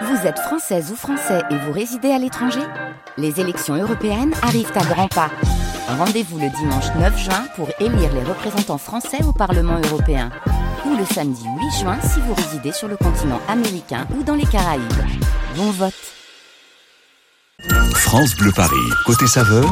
Vous êtes française ou français et vous résidez à l'étranger Les élections européennes arrivent à grands pas. Rendez-vous le dimanche 9 juin pour élire les représentants français au Parlement européen. Ou le samedi 8 juin si vous résidez sur le continent américain ou dans les Caraïbes. Bon vote France Bleu Paris, côté saveur,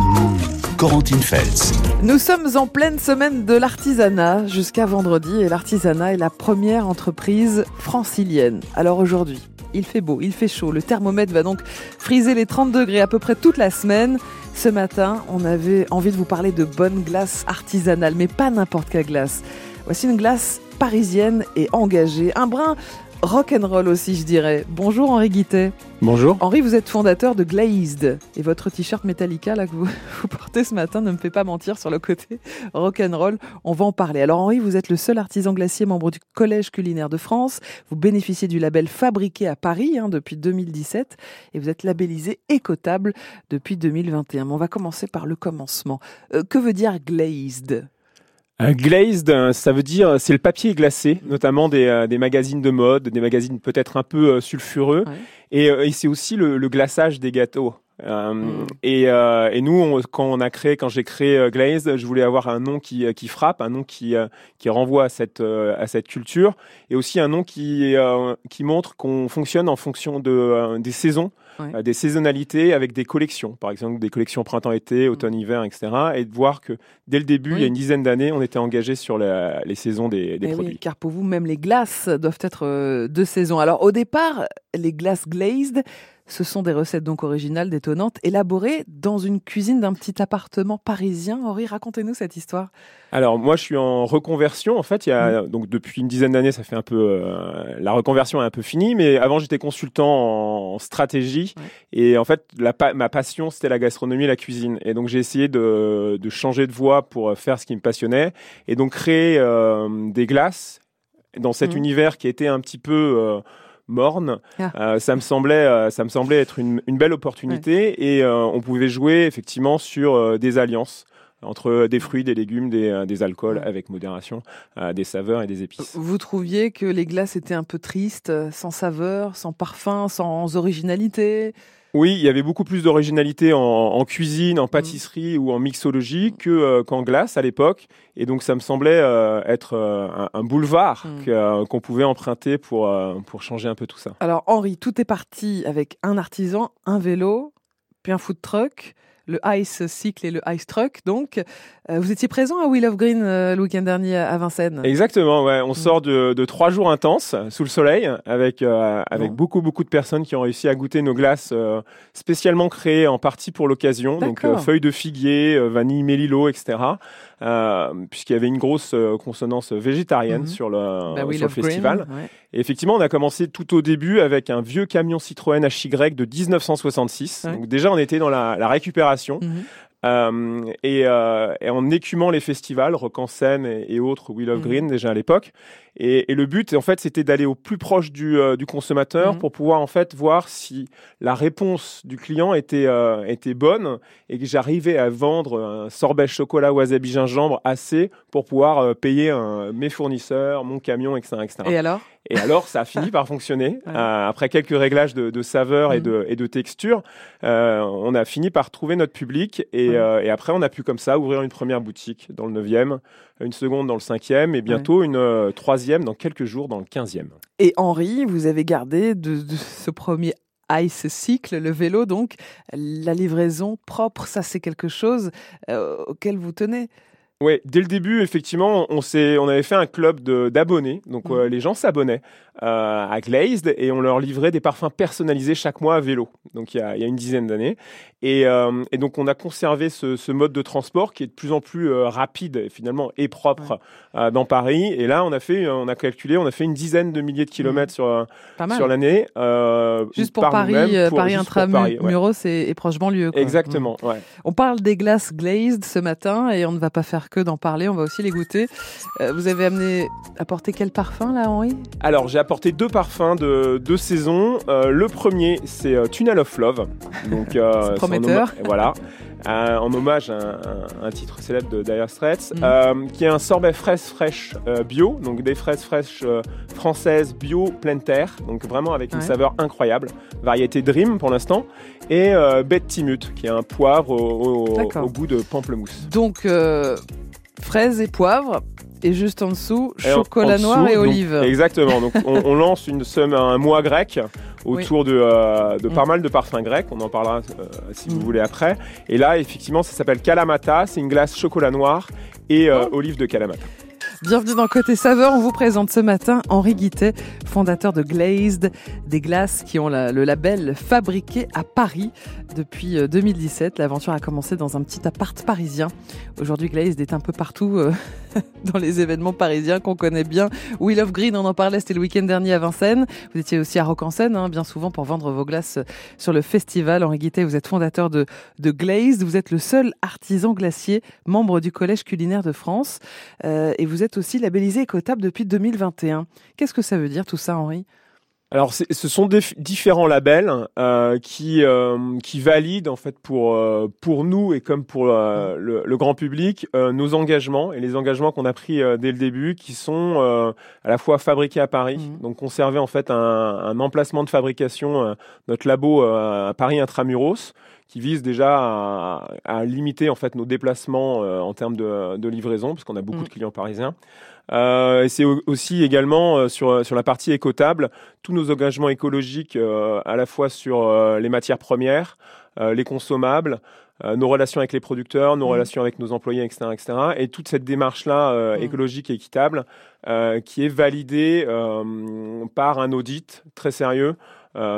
Corentine Feltz. Nous sommes en pleine semaine de l'artisanat jusqu'à vendredi et l'artisanat est la première entreprise francilienne. Alors aujourd'hui, il fait beau, il fait chaud, le thermomètre va donc friser les 30 degrés à peu près toute la semaine. Ce matin, on avait envie de vous parler de bonne glace artisanale, mais pas n'importe quelle glace. Voici une glace parisienne et engagée, un brin rock and roll aussi, je dirais. Bonjour Henri Guittet. Bonjour. Henri, vous êtes fondateur de Glazed et votre t-shirt Metallica là que vous, vous, portez ce matin ne me fait pas mentir sur le côté rock and roll. On va en parler. Alors Henri, vous êtes le seul artisan glacier membre du Collège culinaire de France. Vous bénéficiez du label fabriqué à Paris hein, depuis 2017 et vous êtes labellisé écotable depuis 2021. Mais on va commencer par le commencement. Euh, que veut dire Glazed? Glazed, ça veut dire c'est le papier glacé, notamment des, euh, des, magazines de mode, des magazines peut-être un peu euh, sulfureux, ouais. et, euh, et c'est aussi le, le, glaçage des gâteaux. Euh, mmh. et, euh, et, nous, on, quand on a créé, quand j'ai créé euh, Glazed, je voulais avoir un nom qui, qui frappe, un nom qui, qui renvoie à cette, à cette culture, et aussi un nom qui, qui montre qu'on fonctionne en fonction de, des saisons, ouais. des saisonnalités avec des collections, par exemple des collections printemps-été, Mmh. automne-hiver, etc. Et de voir que dès le début, oui. il y a une dizaine d'années, on était engagé sur la, les saisons des, des produits. Oui, car pour vous, même les glaces doivent être de saison. Alors au départ, les glaces glazed, ce sont des recettes donc originales, détonnantes, élaborées dans une cuisine d'un petit appartement parisien. Henri, racontez-nous cette histoire. Alors moi, je suis en reconversion. En fait, il y a mmh. donc depuis une dizaine d'années, ça fait un peu euh, la reconversion est un peu finie. Mais avant, j'étais consultant en, stratégie et en fait, la, ma passion c'était la gastronomie et la cuisine. Et donc j'ai essayé de, de, changer de voie pour faire ce qui me passionnait et donc créer euh, des glaces dans cet mmh. univers qui était un petit peu euh, morne. Ah. Euh, ça me semblait, euh, ça me semblait être une, une belle opportunité ouais. et euh, on pouvait jouer effectivement sur des alliances entre des fruits, des légumes, des, des alcools avec modération, euh, des saveurs et des épices. Vous trouviez que les glaces étaient un peu tristes, sans saveur, sans parfum, sans originalité? Oui, il y avait beaucoup plus d'originalité en, en, cuisine, en pâtisserie mmh. ou en mixologie que euh, qu'en glace à l'époque. Et donc ça me semblait euh, être euh, un, un, boulevard mmh. qu'on qu pouvait emprunter pour, pour changer un peu tout ça. Alors Henri, tout est parti avec un artisan, un vélo, puis un food truck le Ice Cycle et le Ice Truck. Donc, euh, vous étiez présent à Wheel of Green euh, le week-end dernier à Vincennes. Exactement, ouais. On mmh. sort de, de, trois jours intenses sous le soleil avec, euh, avec bon. beaucoup, beaucoup de personnes qui ont réussi à goûter nos glaces spécialement créées en partie pour l'occasion. Donc, feuilles de figuier, vanille, mélilo, etc. Puisqu'il y avait une grosse consonance végétarienne mmh. sur le, bah, sur le festival. Green, ouais. Et effectivement, on a commencé tout au début avec un vieux camion Citroën HY de 1966. Ouais. Donc déjà, on était dans la, la récupération. Mmh. Euh, et, euh, et, en écumant les festivals, Rock en Seine et, et, autres, Wheel of Green mmh. déjà à l'époque. Et, et, le but, en fait, c'était d'aller au plus proche du, euh, du consommateur mmh. pour pouvoir en fait voir si la réponse du client était euh, était bonne et que j'arrivais à vendre un sorbet chocolat wasabi gingembre assez pour pouvoir euh, payer mes fournisseurs, mon camion, etc., etc. Et alors? Et alors, ça a fini par fonctionner. Ouais. Euh, après quelques réglages de, de saveur mmh. et, de, et de texture, euh, on a fini par trouver notre public. Et, ouais. euh, et, après, on a pu comme ça ouvrir une première boutique dans le 9e, une seconde dans le 5e et bientôt ouais. une euh, troisième dans quelques jours dans le 15e. Et Henri, vous avez gardé de, de ce premier Ice Cycle, le vélo, donc la livraison propre, ça c'est quelque chose euh, auquel vous tenez. Oui, dès le début, effectivement, on, on avait fait un club d'abonnés. Donc, mmh. euh, les gens s'abonnaient euh, à Glazed et on leur livrait des parfums personnalisés chaque mois à vélo. Donc, il y a, il y a une dizaine d'années. Et, euh, et, donc, on a conservé ce, ce, mode de transport qui est de plus en plus euh, rapide, finalement, et propre ouais. Dans Paris. Et là, on a fait, on a calculé, on a fait une dizaine de milliers de kilomètres mmh. sur, sur l'année. juste pour par Paris, pour, Paris intramuros ouais. et, et, proche banlieue. Quoi. Exactement, mmh. ouais. On parle des glaces Glazed ce matin et on ne va pas faire que d'en parler, on va aussi les goûter. Vous avez amené, apporté quel parfum là, Henri? Alors j'ai apporté deux parfums de deux saisons. le premier, c'est Tunnel of Love. Donc, prometteur. voilà. Euh, en hommage à un, titre célèbre de Dire Straits, mm. euh, qui est un sorbet fraise fraîche euh, bio, donc des fraises fraîches françaises bio pleine terre, donc vraiment avec une saveur incroyable, variété Dream pour l'instant, et bête timut, qui est un poivre au, goût de pamplemousse. Donc fraises et poivre, et juste en dessous, chocolat noir et olive. Exactement. Donc on, lance une, un mois grec autour de, euh, de pas mm. mal de parfums grecs. On en parlera euh, si vous mm. voulez après. Et là, effectivement, ça s'appelle Kalamata. C'est une glace chocolat noir et euh, oh. olive de Kalamata. Bienvenue dans Côté Saveur. On vous présente ce matin Henri Guittet, fondateur de Glazed, des glaces qui ont le label fabriqué à Paris depuis 2017. L'aventure a commencé dans un petit appart parisien. Aujourd'hui, Glazed est un peu partout dans les événements parisiens qu'on connaît bien. Wheel of Green, on en parlait, c'était le week-end dernier à Vincennes. Vous étiez aussi à Rock en Seine, hein, bien souvent pour vendre vos glaces sur le festival. Henri Guittet, vous êtes fondateur de, de Glazed. Vous êtes le seul artisan glacier membre du Collège culinaire de France. Euh, et vous êtes aussi labellisé écotable depuis 2021. Qu'est-ce que ça veut dire tout ça, Henri? Alors, ce sont des différents labels euh, qui euh, qui valident en fait pour euh, pour nous et comme pour le, le, grand public nos engagements et les engagements qu'on a pris dès le début, qui sont à la fois fabriqués à Paris, mmh. donc conserver en fait un, un emplacement de fabrication, notre labo à Paris intramuros, qui vise déjà à, à, limiter en fait nos déplacements en termes de, de livraison, parce qu'on a beaucoup mmh. de clients parisiens. Euh, et c'est aussi également euh, sur, sur la partie écotable, tous nos engagements écologiques euh, à la fois sur les matières premières, les consommables, nos relations avec les producteurs, nos mmh. relations avec nos employés, etc., etc. Et toute cette démarche-là mmh. écologique et équitable qui est validée par un audit très sérieux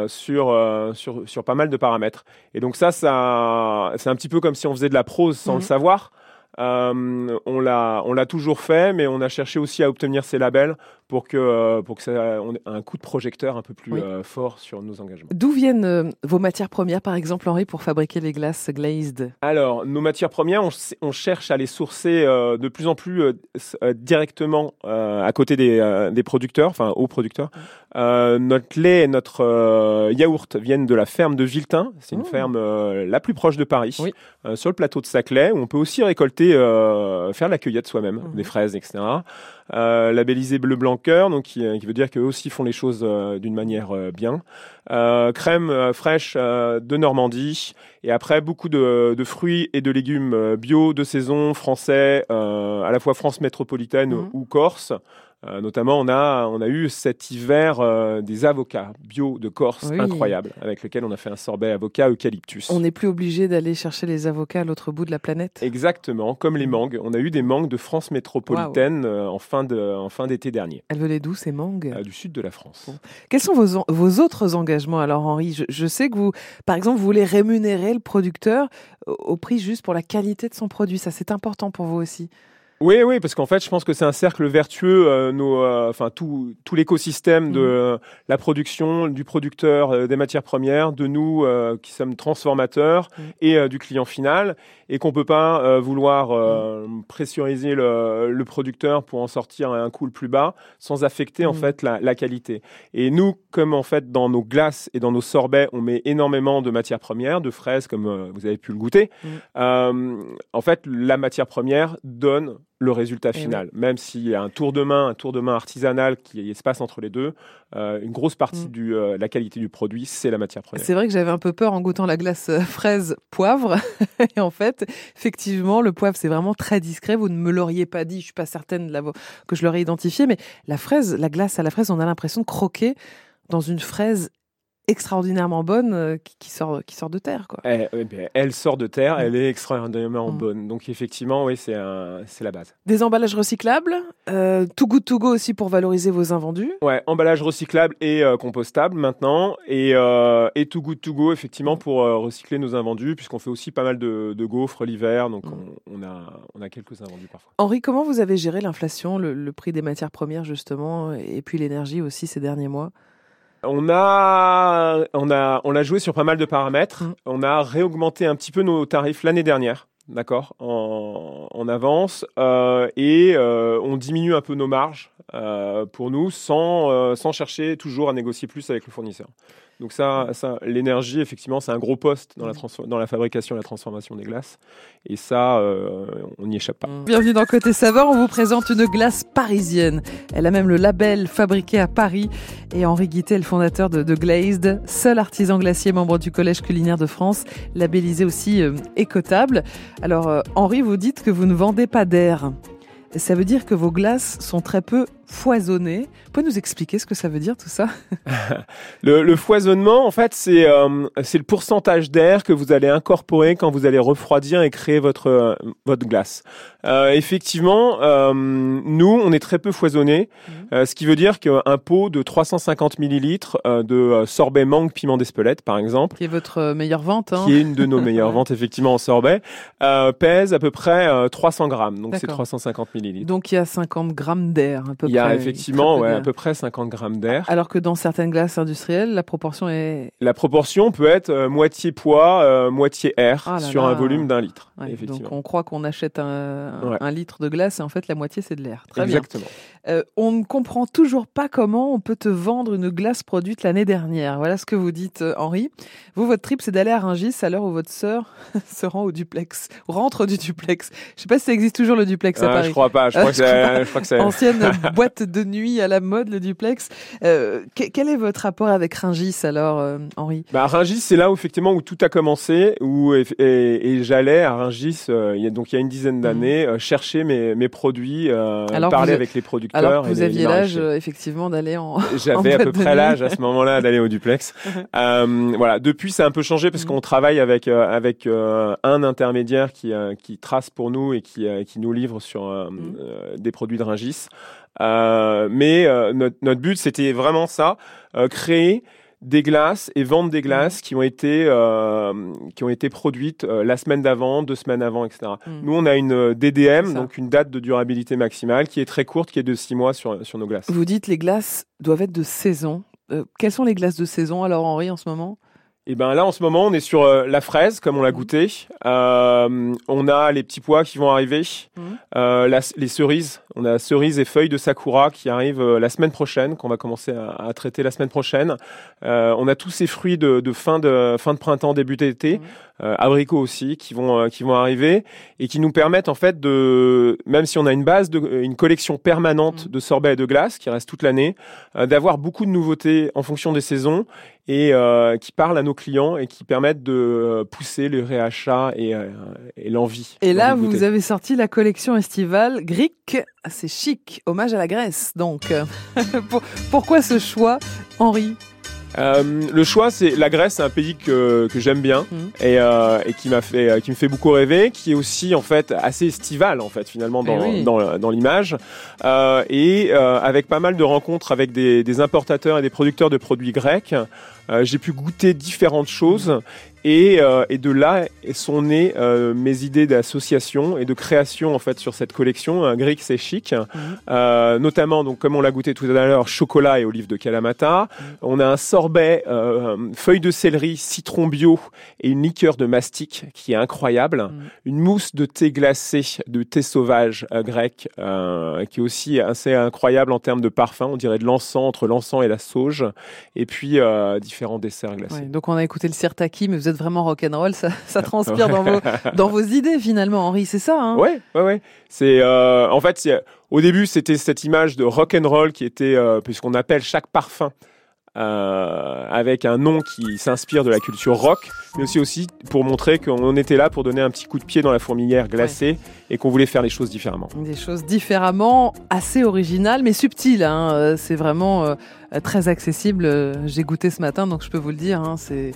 sur, sur, sur pas mal de paramètres. Et donc ça, ça c'est un petit peu comme si on faisait de la prose sans le mmh. savoir. Euh, on l'a, on l'a toujours fait, mais on a cherché aussi à obtenir ces labels pour que, euh, pour que ça ait un coup de projecteur un peu plus euh, fort sur nos engagements. D'où viennent vos matières premières, par exemple, Henri, pour fabriquer les glaces glazed? Alors, nos matières premières, on, cherche à les sourcer de plus en plus directement à côté des, des producteurs, enfin aux producteurs. notre lait et notre yaourt viennent de la ferme de Viltin. C'est une oh. ferme la plus proche de Paris, sur le plateau de Saclay, où on peut aussi récolter euh, faire la cueillette soi-même, des fraises, etc. Euh, labellisé bleu blanc cœur, donc qui, veut dire qu'eux aussi font les choses euh, d'une manière bien. crème fraîche de Normandie et après beaucoup de, fruits et de légumes bio de saison français, à la fois France métropolitaine mhm. ou Corse. Euh, notamment, on a, on a eu cet hiver euh, des avocats bio de Corse incroyables, avec lesquels on a fait un sorbet avocat eucalyptus. On n'est plus obligé d'aller chercher les avocats à l'autre bout de la planète Exactement, comme les mangues. On a eu des mangues de France métropolitaine euh, en fin d'été dernier. Elles venaient d'où ces mangues? Du sud de la France. Quels sont vos, vos autres engagements alors, Henri? Je, je, sais que vous, par exemple, vous voulez rémunérer le producteur au prix juste pour la qualité de son produit. Ça, c'est important pour vous aussi. Oui, oui, parce qu'en fait, je pense que c'est un cercle vertueux, euh, nos, euh, enfin tout, tout l'écosystème de euh, la production, du producteur des matières premières, de nous qui sommes transformateurs mmh. et du client final, et qu'on peut pas vouloir mmh. pressuriser le, le, producteur pour en sortir à un coût le plus bas, sans affecter en fait la, la, qualité. Et nous, comme en fait dans nos glaces et dans nos sorbets, on met énormément de matières premières, de fraises, comme vous avez pu le goûter. en fait, la matière première donne le résultat eh final. Même s'il y a un tour de main, un tour de main artisanal qui se passe entre les deux, euh, une grosse partie de mm. euh, la qualité du produit, c'est la matière première. C'est vrai que j'avais un peu peur en goûtant la glace euh, fraise poivre. Et en fait, effectivement, le poivre, c'est vraiment très discret. Vous ne me l'auriez pas dit, je suis pas certaine que je l'aurais identifié, mais la fraise, la glace à la fraise, on a l'impression de croquer dans une fraise extraordinairement bonne euh, qui, sort, qui sort de terre. Quoi. Eh, ben, elle sort de terre, elle est extraordinairement mm. bonne. Donc effectivement, oui, c'est la base. Des emballages recyclables, euh, Too Good To Go aussi pour valoriser vos invendus. Ouais, emballage recyclable et euh, compostable maintenant. Et, euh, et Too Good To Go, effectivement, pour recycler nos invendus, puisqu'on fait aussi pas mal de, gaufres l'hiver. Donc mm. on, a, on a quelques invendus parfois. Henri, comment vous avez géré l'inflation, le prix des matières premières justement, et puis l'énergie aussi ces derniers mois? On a, on a, on joué sur pas mal de paramètres. Mm. On a réaugmenté un petit peu nos tarifs l'année dernière. d'accord, en, en, avance, euh, et euh, on diminue un peu nos marges euh, pour nous sans, sans chercher toujours à négocier plus avec le fournisseur. Donc ça, ça l'énergie, effectivement, c'est un gros poste dans la, dans la fabrication et la transformation des glaces. Et ça, euh, on n'y échappe pas. Mmh. Bienvenue dans Côté Saveur, on vous présente une glace parisienne. Elle a même le label fabriqué à Paris. Et Henri Guittet, le fondateur de, de Glazed, seul artisan glacier membre du Collège culinaire de France, labellisé aussi euh, écotable. Alors euh, Henri, vous dites que vous ne vendez pas d'air. Ça veut dire que vos glaces sont très peu foisonnées. Vous pouvez nous expliquer ce que ça veut dire tout ça? Le, le, foisonnement, en fait, c'est euh, c'est le pourcentage d'air que vous allez incorporer quand vous allez refroidir et créer votre euh, votre glace. Euh, effectivement, nous, on est très peu foisonné, mmh. ce qui veut dire qu'un pot de 350 millilitres de sorbet mangue piment d'Espelette, par exemple, qui est votre meilleure vente, hein qui est une de nos meilleures ventes effectivement en sorbet, pèse à peu près 300 grammes. Donc c'est 350 millilitres. Donc il y a 50 grammes d'air à peu il y a effectivement ouais, à peu près 50 grammes d'air. Alors que dans certaines glaces industrielles, la proportion est... La proportion peut être euh, moitié poids, euh, moitié air ah sur là. un volume d'un litre. Ouais, donc on croit qu'on achète un, ouais. un, litre de glace et en fait la moitié c'est de l'air. Très Exactement. bien. Euh, on ne comprend toujours pas comment on peut te vendre une glace produite l'année dernière. Voilà ce que vous dites Henri. Vous, votre trip c'est d'aller à Rungis à l'heure où votre sœur se rend au duplex, rentre du duplex. Je sais pas si ça existe toujours le duplex à ah, Paris. Je crois pas. Je crois, que, je crois que c'est... Ancienne boîte de nuit à la mode, le duplex. Euh, quel est votre rapport avec Ringis alors, euh, Henri? Bah, Ringis, c'est là où effectivement où tout a commencé, où et, et, et j'allais à Ringis, euh, il y a, donc il y a une dizaine d'années, mmh. chercher mes, mes produits, parler avec les producteurs. Alors que vous aviez l'âge effectivement d'aller en. J'avais à peu près l'âge à ce moment-là d'aller au duplex. voilà. Depuis, ça a un peu changé parce mmh. qu'on travaille avec avec un intermédiaire qui qui trace pour nous et qui qui nous livre sur mmh. des produits de Ringis. Euh, mais euh, notre, notre, but, c'était vraiment ça, euh, créer des glaces et vendre des glaces qui ont été euh, qui ont été produites euh, la semaine d'avant, deux semaines avant, etc. Mm. Nous, on a une DDM, donc une date de durabilité maximale, qui est très courte, qui est de six mois sur sur nos glaces. Vous dites les glaces doivent être de saison. Euh, quelles sont les glaces de saison alors, Henri, en ce moment? Et ben là, en ce moment, on est sur la fraise, comme on l'a goûté. Euh, on a les petits pois qui vont arriver, mmh. la, les cerises. On a cerises et feuilles de sakura qui arrivent euh, la semaine prochaine, qu'on va commencer à, à, traiter la semaine prochaine. Euh, on a tous ces fruits de, de, fin de fin de printemps, début d'été, mmh. abricots aussi, qui vont qui vont arriver et qui nous permettent en fait de, même si on a une base de une collection permanente mmh. de sorbets et de glace qui reste toute l'année, d'avoir beaucoup de nouveautés en fonction des saisons et qui parlent à nos clients et qui permettent de pousser le réachat et, euh, et l'envie. Et là, vous avez sorti la collection estivale Greek, c'est chic, hommage à la Grèce. Donc, pourquoi ce choix, Henri euh, le choix, c'est la Grèce, c'est un pays que, que j'aime bien mmh. et, euh, et, qui m'a fait, euh, qui me fait beaucoup rêver, qui est aussi en fait assez estival en fait finalement dans, oui. dans, dans l'image euh, et avec pas mal de rencontres avec des, des, importateurs et des producteurs de produits grecs. J'ai pu goûter différentes choses et, euh, et, de là sont nées euh, mes idées d'association et de création en fait sur cette collection. Un grec c'est chic, mmh. euh, notamment donc comme on l'a goûté tout à l'heure, chocolat et olive de Kalamata. Mmh. On a un sorbet euh, feuille de céleri, citron bio et une liqueur de mastic qui est incroyable. Mmh. Une mousse de thé glacé, de thé sauvage euh, grec euh, qui est aussi assez incroyable en termes de parfum. On dirait de l'encens entre l'encens et la sauge. Et puis différents desserts glacés. Ouais, donc on a écouté le sirtaki, mais vous êtes vraiment rock'n'roll, ça, ça transpire dans vos, dans vos idées finalement, Henri, c'est ça hein? Ouais, ouais, ouais. C'est euh, en fait, au début, c'était cette image de rock'n'roll qui était, euh, puisqu'on appelle chaque parfum euh, avec un nom qui s'inspire de la culture rock, mais aussi aussi pour montrer qu'on était là pour donner un petit coup de pied dans la fourmilière glacée ouais. et qu'on voulait faire les choses différemment. Des choses différemment, assez originales, mais subtiles. Hein. C'est vraiment euh, très accessible. J'ai goûté ce matin, donc je peux vous le dire. Hein, c'est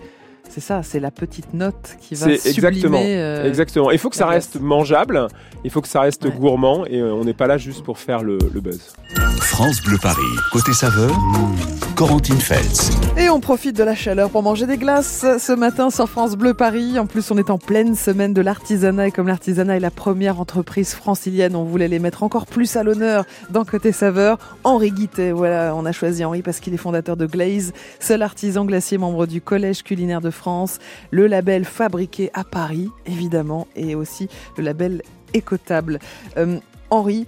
c'est ça, c'est la petite note qui va sublimer. Exactement. Euh, exactement. Il faut que ça reste mangeable, il faut que ça reste ouais. gourmand et euh, on n'est pas là juste pour faire le, le, buzz. France Bleu Paris, côté saveur. Mmh. Corentine Feltz. Et on profite de la chaleur pour manger des glaces ce matin sur France Bleu Paris. En plus, on est en pleine semaine de l'artisanat et comme l'artisanat est la première entreprise francilienne, on voulait les mettre encore plus à l'honneur dans Côté Saveur. Henri Guittet, voilà, on a choisi Henri parce qu'il est fondateur de Glaze, seul artisan glacier membre du Collège culinaire de France, le label fabriqué à Paris, évidemment, et aussi le label écotable. Euh, Henri,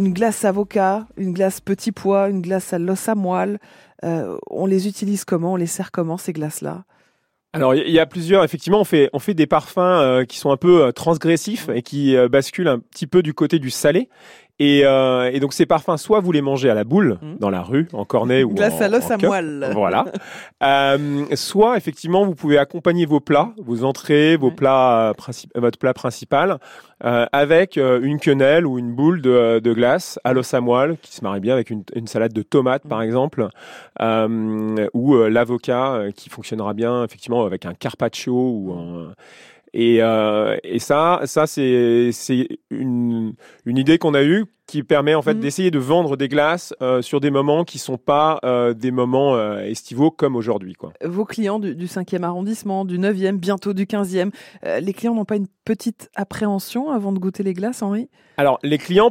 une glace avocat, une glace petit pois, une glace à l'os à moelle. Euh, on les utilise comment? On les sert comment ces glaces-là? Alors il y a plusieurs, effectivement, on fait des parfums euh, qui sont un peu euh, transgressifs et qui basculent un petit peu du côté du salé. Et, euh, et, donc ces parfums, soit vous les mangez à la boule mmh. dans la rue, en cornet ou glace en, à l'os à moelle. Voilà. euh, soit effectivement vous pouvez accompagner vos plats, vos entrées, vos plats votre plat principal euh, avec euh, une quenelle ou une boule de, de glace à l'os à moelle qui se marie bien avec une, une salade de tomates par mmh. exemple, euh, ou euh, l'avocat qui fonctionnera bien effectivement avec un carpaccio ou un et, euh, et ça, ça c'est une, une idée qu'on a eue qui permet en fait mmh. d'essayer de vendre des glaces euh, sur des moments qui sont pas euh, des moments euh, estivaux comme aujourd'hui. Quoi. Vos clients du, du 5e arrondissement, du 9e, bientôt du 15e, euh, les clients n'ont pas une petite appréhension avant de goûter les glaces, Henri? Alors les clients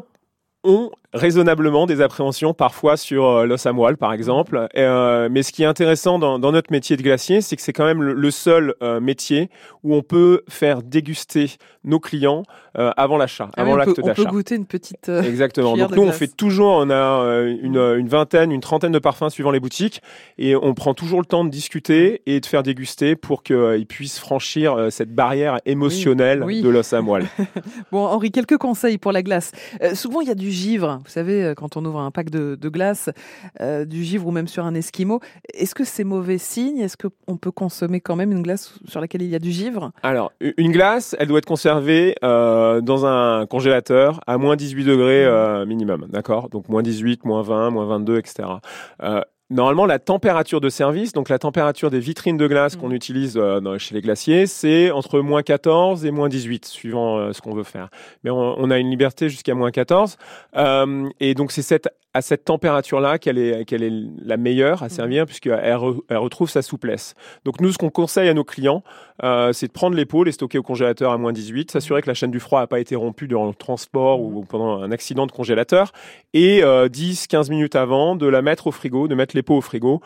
ont raisonnablement des appréhensions parfois sur euh, l'os à moelle par exemple. Euh, mais ce qui est intéressant dans, dans notre métier de glacier, c'est que c'est quand même le, seul euh, métier où on peut faire déguster nos clients euh, avant l'achat, ah avant l'acte d'achat. On peut goûter une petite Exactement. Donc nous on fait toujours, on a une, une, vingtaine, une trentaine de parfums suivant les boutiques et on prend toujours le temps de discuter et de faire déguster pour qu'ils puissent franchir cette barrière émotionnelle oui, oui. de l'os à moelle. bon Henri, quelques conseils pour la glace. souvent il y a du givre vous savez, euh, quand on ouvre un pack de, de glace, euh, du givre ou même sur un esquimau, est-ce que c'est mauvais signe? Est-ce qu'on peut consommer quand même une glace sur laquelle il y a du givre? Alors, une glace, elle doit être conservée euh, dans un congélateur à moins 18 degrés mmh. euh, minimum, d'accord? Donc moins 18, moins 20, moins 22, etc. Normalement, la température de service, donc la température des vitrines de glace qu'on utilise euh, dans, chez les glaciers, c'est entre moins 14 et moins 18, suivant euh, ce qu'on veut faire. Mais on, on, a une liberté jusqu'à moins 14. Euh, et donc, c'est cette à cette température-là qu'elle est, qu'elle est la meilleure à mmh. servir, puisqu'elle re, elle retrouve sa souplesse. Donc nous, ce qu'on conseille à nos clients, c'est de prendre l'épaule et stocker au congélateur à moins 18, s'assurer que la chaîne du froid n'a pas été rompue durant le transport ou pendant un accident de congélateur, et euh, 10-15 minutes avant, de la mettre au frigo, de mettre l'épaule au frigo,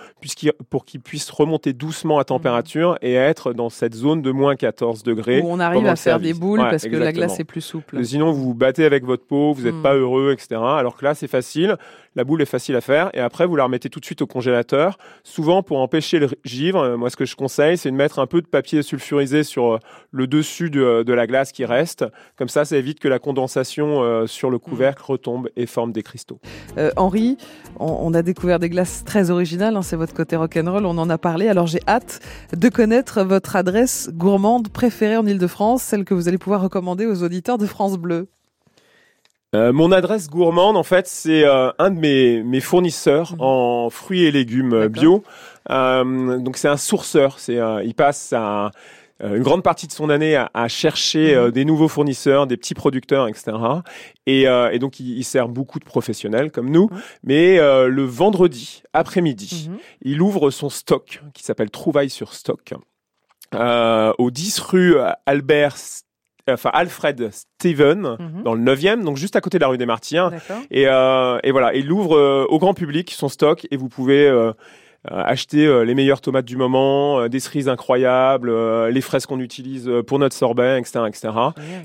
pour qu'il puisse remonter doucement à température et être dans cette zone de moins 14 degrés. Où on arrive à faire des boules ouais, parce exactement. que la glace est plus souple. Sinon, vous vous battez avec votre peau, vous n'êtes mmh. pas heureux, etc. Alors que là, c'est facile la boule est facile à faire et après vous la remettez tout de suite au congélateur. Souvent pour empêcher le givre, euh, moi ce que je conseille c'est de mettre un peu de papier sulfurisé sur euh, le dessus de, de la glace qui reste. Comme ça, ça évite que la condensation euh, sur le couvercle retombe et forme des cristaux. Euh, Henri, on, on, a découvert des glaces très originales, hein, c'est votre côté rock'n'roll, on en a parlé. Alors j'ai hâte de connaître votre adresse gourmande préférée en Ile-de-France, celle que vous allez pouvoir recommander aux auditeurs de France Bleu. Euh, mon adresse gourmande, en fait, c'est euh, un de mes, mes fournisseurs mmh. en fruits et légumes bio. Euh, donc c'est un sourceur. C'est, il passe à, une grande partie de son année à, à chercher mmh. des nouveaux fournisseurs, des petits producteurs, etc. Et, et donc il, il, sert beaucoup de professionnels comme nous. Mmh. Mais le vendredi après-midi, il ouvre son stock qui s'appelle Trouvaille sur stock. au 10 rue Albert enfin Alfred Steven mm -hmm. dans le 9e, donc juste à côté de la rue des Martyrs. Et, euh, et, voilà, il ouvre euh, au grand public son stock et vous pouvez euh, euh, acheter euh, les meilleures tomates du moment, euh, des cerises incroyables, les fraises qu'on utilise pour notre sorbet, etc., etc.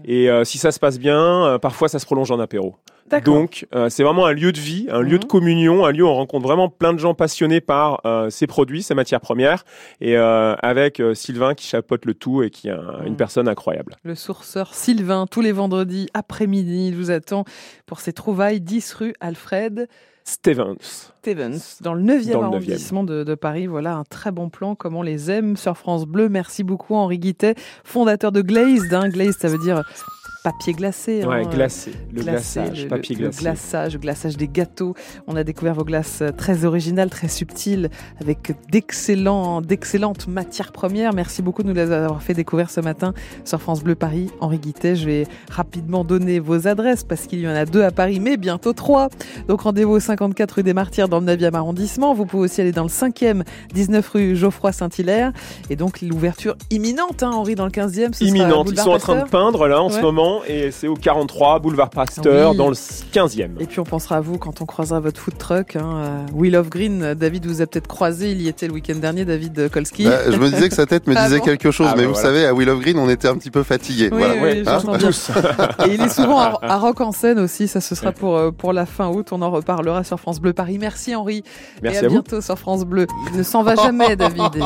Et si ça se passe bien, parfois ça se prolonge en apéro. Donc euh, c'est vraiment un lieu de vie, un mmh. lieu de communion, un lieu où on rencontre vraiment plein de gens passionnés par euh, ces produits, ces matières premières, et euh, avec Sylvain qui chapeaute le tout et qui est un, mmh. une personne incroyable. Le sourceur Sylvain, tous les vendredis après-midi, il vous attend pour ses trouvailles 10 rue Alfred. Stevens. Stevens, dans le 9e dans arrondissement de, de, Paris. Voilà un très bon plan, comme on les aime sur France Bleu. Merci beaucoup Henri Guittet, fondateur de Glazed. Hein. Glazed, ça veut dire papier glacé. Ouais, hein, glacé. Le glacé, glaçage, le- papier le, glacé. Le glaçage, des gâteaux. On a découvert vos glaces euh, très originales, très subtiles, avec d'excellentes matières premières. Merci beaucoup de nous les avoir fait découvrir ce matin sur France Bleu Paris. Henri Guittet, je vais rapidement donner vos adresses parce qu'il y en a deux à Paris, mais bientôt trois. Donc rendez-vous au 54 rue des Martyrs dans le 9e arrondissement. Vous pouvez aussi aller dans le 5e, 19 rue Geoffroy Saint-Hilaire. Et donc l'ouverture imminente, hein, Henri, dans le 15e. ce sera Imminente. Ils sont en train de peindre là en ce Ouais. Et c'est au 43 boulevard Pasteur Oui. dans le 15e. Et puis on pensera à vous quand on croisera votre food truck. Hein. euh, Wheel of Green, David vous a peut-être croisé, il y était le week-end dernier, David Kolski. Bah, je me disais que sa tête me Ah disait bon quelque chose, Ah mais bah vous voilà. savez, à Will of Green, on était un petit peu fatigué. Oui, voilà. oui, hein. Et il est souvent à, à Rock en scène aussi, ça ce sera pour, euh, pour la fin août, on en reparlera sur France Bleu Paris. Merci Henri, Merci et à, à vous. bientôt sur France Bleu. Il ne s'en va jamais David.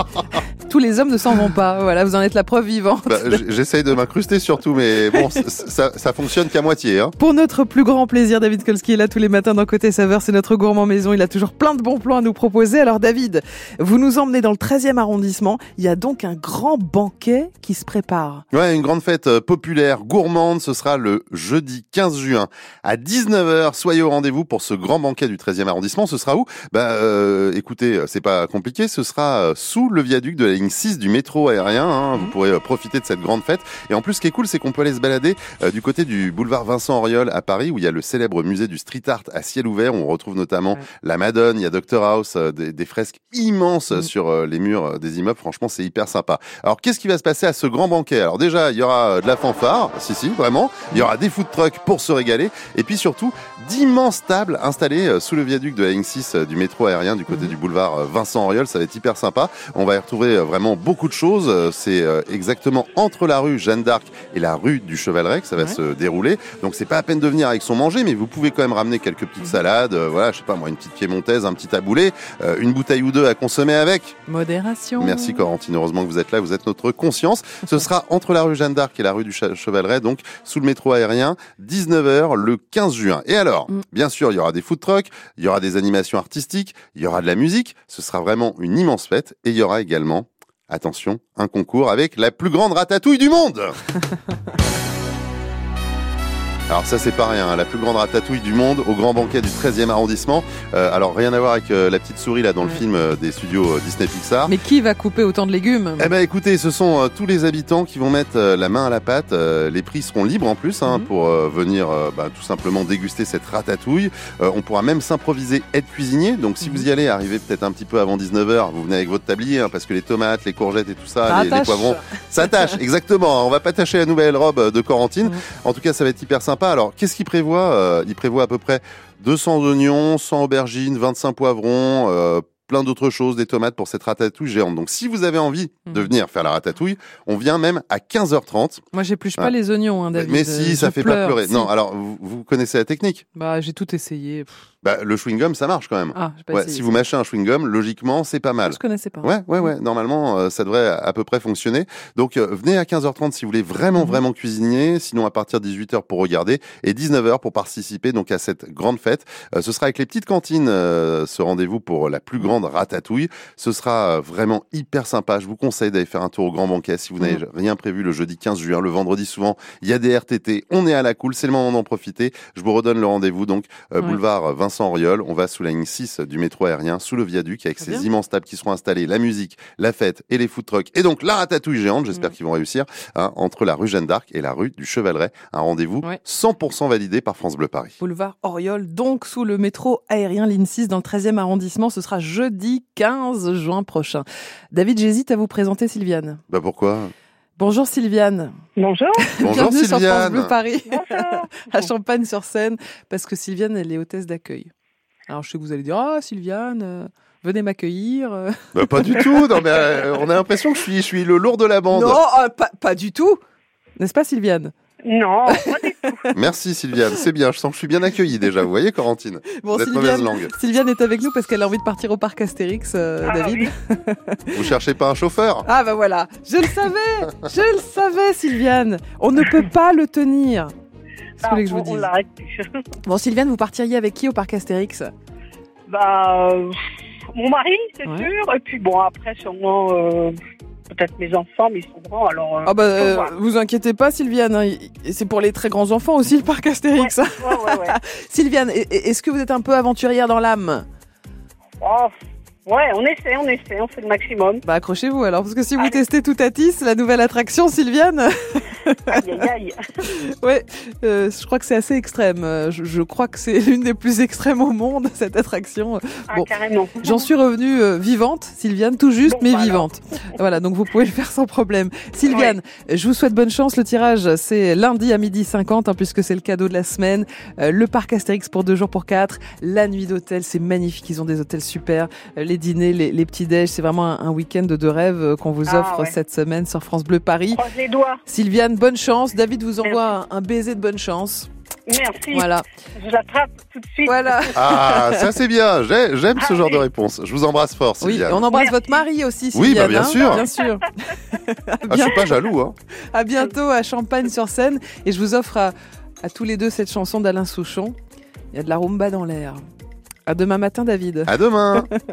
Tous les hommes ne s'en vont pas, voilà, vous en êtes la preuve vivante. Bah, J'essaye de m'incruster surtout, mais bon, ça, ça fonctionne qu'à moitié. Hein. Pour notre plus grand plaisir, David Kolski est là tous les matins dans Côté Saveur. C'est notre gourmand maison. Il a toujours plein de bons plans à nous proposer. Alors, David, vous nous emmenez dans le 13e arrondissement. Il y a donc un grand banquet qui se prépare. Ouais, une grande fête euh, populaire, gourmande, ce sera le jeudi 15 juin à 19h. Soyez au rendez-vous pour ce grand banquet du 13e arrondissement. Ce sera où? Bah euh, écoutez, euh, c'est pas compliqué, ce sera euh, sous le viaduc de la ligne 6 du métro aérien. hein. Vous pourrez euh, profiter de cette grande fête. Et en plus, ce qui est cool, c'est qu'on peut aller se balader euh, du côté du boulevard Vincent Auriol à Paris, où il y a le célèbre musée du street art à ciel ouvert. où On retrouve notamment Ouais. la Madone, il y a Dr House, euh, des, des fresques immenses euh, Mm. sur les murs des immeubles. Franchement, c'est hyper sympa. Alors, qu'est-ce qui va se passer à ce grand banquet? Alors déjà, il y aura de la fanfare, si si, vraiment. Il y aura des food trucks pour se régaler, et puis surtout d'immenses tables installées sous le viaduc de la ligne 6 euh, du métro aérien du côté Mhm. du boulevard Vincent Auriol. Ça va être hyper sympa. On va y retrouver vraiment beaucoup de choses. Euh, C'est euh, exactement entre la rue Jeanne d'Arc et la rue du Chevaleret que ça va Ouais. se dérouler. Donc c'est pas à peine de venir avec son manger, mais vous pouvez quand même ramener quelques petites salades. euh, voilà, je sais pas moi, une petite piémontaise, un petit taboulé, euh, une bouteille ou deux à consommer avec. Modération. Merci Corentine, heureusement que vous êtes là, vous êtes notre conscience. Ce sera entre la rue Jeanne d'Arc et la rue du Che- Chevaleret, donc sous le métro aérien, 19h le 15 juin. Et alors, Mm. bien sûr, il y aura des food trucks, il y aura des animations artistiques, il y aura de la musique, ce sera vraiment une immense fête, et il y aura également, attention, un concours avec la plus grande ratatouille du monde Alors ça c'est pas rien, hein, la plus grande ratatouille du monde au grand banquet du 13e arrondissement. Euh, alors rien à voir avec euh, la petite souris là dans le film euh, des studios Disney Pixar. Mais qui va couper autant de légumes? Eh ben écoutez, ce sont tous les habitants qui vont mettre la main à la pâte. Les prix seront libres en plus hein, Mhm. pour venir bah, tout simplement déguster cette ratatouille. On pourra même s'improviser être cuisinier. Donc si Mhm. vous y allez, arrivez peut-être un petit peu avant 19h, vous venez avec votre tablier hein, parce que les tomates, les courgettes et tout ça, les, poivrons, ça tâche. exactement. On va pas tâcher la nouvelle robe de Corentine. Mhm. En tout cas, ça va être hyper sympa. Alors qu'est-ce qu'il prévoit Euh, Il prévoit à peu près 200 oignons, 100 aubergines, 25 poivrons, euh, plein d'autres choses, des tomates pour cette ratatouille géante. Donc si vous avez envie de Mhm. venir faire la ratatouille, on vient même à 15h30. Moi, j'épluche Ah. pas les oignons, hein, David. Mais Euh, si, ça je fait pleure. pas pleurer. Si. Non, alors vous, vous connaissez la technique Bah, j'ai tout essayé. Bah, Le chewing-gum, ça marche quand même. Ah, pas Ouais, essayé. si vous mâchez un chewing-gum, logiquement, c'est pas mal. Je connaissais pas. Ouais, ouais, ouais. Normalement, euh, ça devrait à peu près fonctionner. Donc, euh, venez à 15h30 si vous voulez vraiment, Mhm. vraiment cuisiner. Sinon, à partir de 18h pour regarder et 19h pour participer donc à cette grande fête. Euh, ce sera avec les petites cantines, euh, ce rendez-vous pour la plus grande ratatouille. Ce sera euh, vraiment hyper sympa. Je vous conseille d'aller faire un tour au Grand Banquet si vous n'avez Mhm. rien prévu le jeudi 15 juin. Le vendredi, souvent, il y a des RTT. On est à la cool. C'est le moment d'en profiter. Je vous redonne le rendez-vous. Donc, euh, Ouais. boulevard Vincent Auriol. On va sous la ligne 6 du métro aérien, sous le viaduc, avec ces immenses tables qui seront installées, la musique, la fête et les food trucks. Et donc, la ratatouille géante. J'espère Mm. qu'ils vont réussir, hein, entre la rue Jeanne d'Arc et la rue du Chevaleret. Un rendez-vous Ouais. 100% validé par France Bleu Paris. Boulevard Oriol, donc sous le métro aérien ligne 6 dans le 13e arrondissement. Ce sera jeudi 15 juin prochain. David, j'hésite à vous présenter Sylviane. Bah pourquoi? Bonjour Sylviane. Bonjour. Bonjour Bienvenue sur France Sylviane. Bleu Paris, Bonjour. à Champagne-sur-Seine, parce que Sylviane, elle est hôtesse d'accueil. Alors je sais que vous allez dire, ah Sylviane, euh, venez m'accueillir. euh. Bah pas du tout. Non mais euh, on a l'impression que je suis, je suis le lourd de la bande. Non, euh, pas, pas du tout. N'est-ce pas Sylviane? Non, pas du tout. Merci Sylviane. C'est bien. Je sens que je suis bien accueilli déjà. Vous voyez Corentine Bon, Vous êtes mauvaise Sylviane, langue. Sylviane est avec nous parce qu'elle a envie de partir au parc Astérix, euh, Ah, David. Vous cherchez pas un chauffeur? Ah bah voilà, je le savais, je le savais Sylviane. On ne peut pas le tenir. Vous voulez que je vous l'arrête. Bon Sylviane, vous partiriez avec qui au parc Astérix? Bah, euh, mon mari, c'est Ouais. sûr. Et puis bon, après, sûrement, euh, peut-être mes enfants, mais ils sont grands, alors. euh, Ah bah, euh, vous inquiétez pas, Sylviane. hein, C'est pour les très grands enfants aussi le parc Astérix. Ouais, ouais, ouais. Sylviane, est-ce que vous êtes un peu aventurière dans l'âme? Oh, ouais, on essaie, on essaie, on fait le maximum. Bah accrochez-vous alors, parce que si vous Allez. testez Toutatis, la nouvelle attraction, Sylviane, Aïe, aïe, aïe. ouais, euh, je crois que c'est assez extrême. Euh, Je, je crois que c'est l'une des plus extrêmes au monde cette attraction. Ah, Bon. carrément. J'en suis revenue euh, vivante, Sylviane, tout juste, Bon, mais bah vivante. Voilà, donc vous pouvez le faire sans problème. Sylviane, je vous souhaite bonne chance. Le tirage, c'est lundi à midi 50, hein, puisque c'est le cadeau de la semaine. Euh, le parc Astérix pour deux jours pour quatre. La nuit d'hôtel, c'est magnifique. Ils ont des hôtels super. Euh, les dîners, les, les petits déj, c'est vraiment un, un week-end de rêve euh, qu'on vous Ah, offre ouais. cette semaine sur France Bleu Paris. Croise les doigts. Sylviane, bonne chance. David vous envoie un, un baiser de bonne chance. Merci. Voilà. Je l'attrape tout de suite. Voilà. Ah, ça c'est bien. J'ai- J'aime ce Ah, genre de oui. réponse. Je vous embrasse fort, Oui, Sylviane. on embrasse Merci. votre mari aussi, Oui, Sylviane. bah, bien hein. sûr. Bien sûr. Ah, je suis pas jaloux. Hein. À bientôt à Champagne-sur-Seine. Et je vous offre à, à tous les deux cette chanson d'Alain Souchon. Il y a de la rumba dans l'air. À demain matin, David. À demain.